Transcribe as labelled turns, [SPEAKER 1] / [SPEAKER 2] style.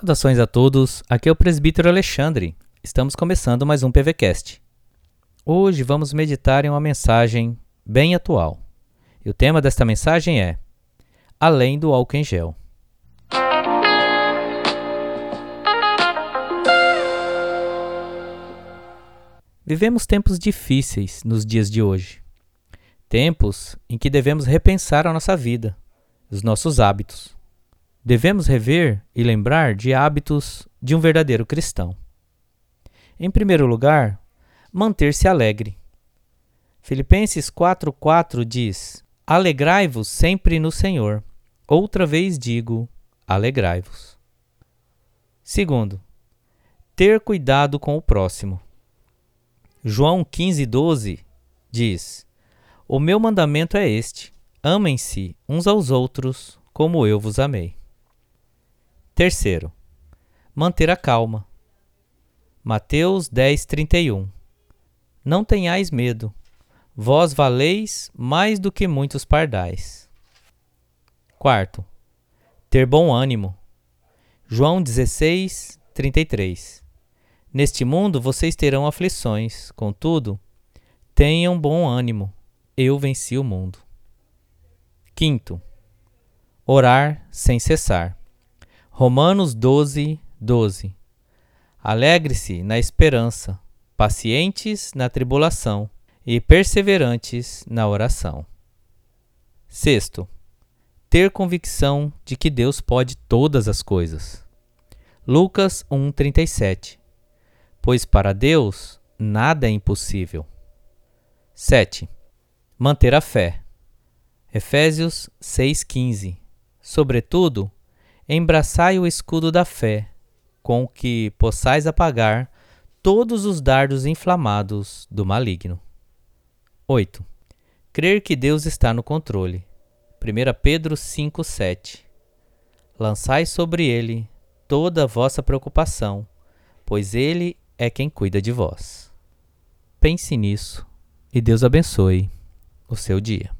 [SPEAKER 1] Saudações a todos, aqui é o presbítero Alexandre. Estamos começando mais um PVCast. Hoje vamos meditar em uma mensagem bem atual. E o tema desta mensagem é Além do álcool em gel. Vivemos tempos difíceis nos dias de hoje. Tempos em que devemos repensar a nossa vida, os nossos hábitos. Devemos rever e lembrar de hábitos de um verdadeiro cristão. Em primeiro lugar, manter-se alegre. Filipenses 4:4 diz: Alegrai-vos sempre no Senhor. Outra vez digo: alegrai-vos. Segundo, ter cuidado com o próximo. João 15:12 diz: O meu mandamento é este: amem-se uns aos outros como eu vos amei. Terceiro, manter a calma. Mateus 10:31 Não tenhais medo, vós valeis mais do que muitos pardais. Quarto, ter bom ânimo. João 16:33 Neste mundo vocês terão aflições, contudo, tenham bom ânimo. Eu venci o mundo. Quinto, orar sem cessar. Romanos 12, 12. Alegre-se na esperança, pacientes na tribulação e perseverantes na oração. Sexto, ter convicção de que Deus pode todas as coisas. Lucas 1:37. Pois para Deus nada é impossível. 7. Manter a fé. Efésios 6:15. Sobretudo, embraçai o escudo da fé, com que possais apagar todos os dardos inflamados do maligno. 8. Crer que Deus está no controle. 1 Pedro 5:7. Lançai sobre ele toda a vossa preocupação, pois ele é quem cuida de vós. Pense nisso e Deus abençoe o seu dia.